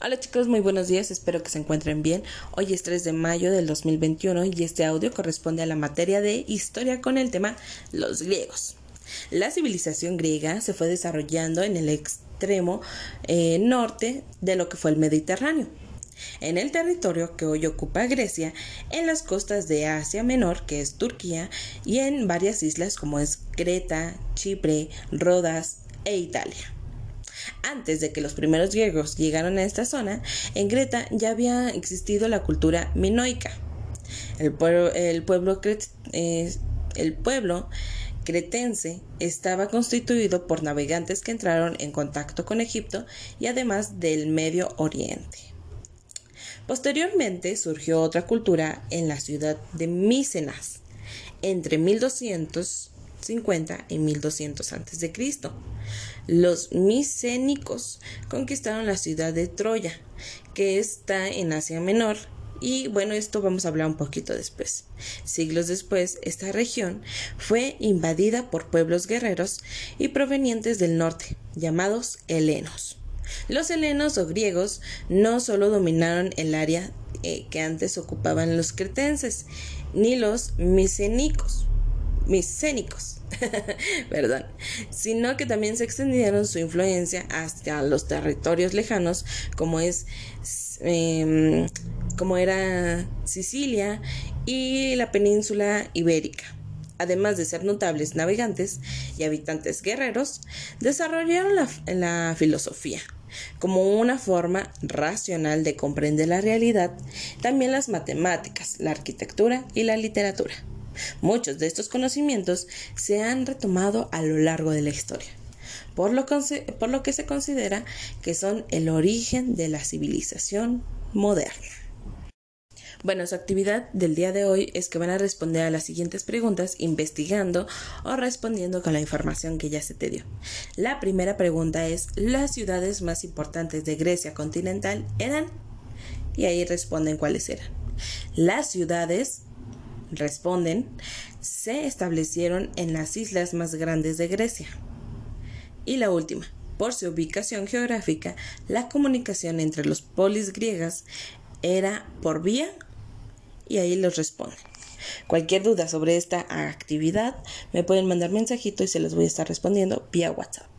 Hola chicos, muy buenos días, espero que se encuentren bien. Hoy es 3 de mayo del 2021 y este audio corresponde a la materia de historia con el tema los griegos. La civilización griega se fue desarrollando en el extremo eh, norte de lo que fue el Mediterráneo. En el territorio que hoy ocupa Grecia, en las costas de Asia Menor, que es Turquía, y en varias islas como es Creta, Chipre, Rodas e Italia. Antes de que los primeros griegos llegaran a esta zona, en Creta ya había existido la cultura minoica. El pueblo, cretense estaba constituido por navegantes que entraron en contacto con Egipto y además del Medio Oriente. Posteriormente surgió otra cultura en la ciudad de Micenas entre 1200 50 y 1200 a.C. Los micénicos conquistaron la ciudad de Troya, que está en Asia Menor, y bueno, esto vamos a hablar un poquito después. Siglos después, esta región fue invadida por pueblos guerreros y provenientes del norte, llamados helenos. Los helenos o griegos no solo dominaron el área eh, que antes ocupaban los cretenses, ni los micénicos, micénicos, perdón, sino que también se extendieron su influencia hacia los territorios lejanos como es em, como era Sicilia y la península ibérica. Además de ser notables navegantes y habitantes guerreros, desarrollaron la, la filosofía, como una forma racional de comprender la realidad, también las matemáticas, la arquitectura y la literatura. Muchos de estos conocimientos se han retomado a lo largo de la historia, por lo, que se considera que son el origen de la civilización moderna. Bueno, su actividad del día de hoy es que van a responder a las siguientes preguntas investigando o respondiendo con la información que ya se te dio. La primera pregunta es, ¿las ciudades más importantes de Grecia continental eran? Y ahí responden cuáles eran. Las ciudades responden, se establecieron en las islas más grandes de Grecia. Y la última, por su ubicación geográfica, la comunicación entre los polis griegas era por vía y ahí los responden. Cualquier duda sobre esta actividad me pueden mandar mensajito y se los voy a estar respondiendo vía WhatsApp.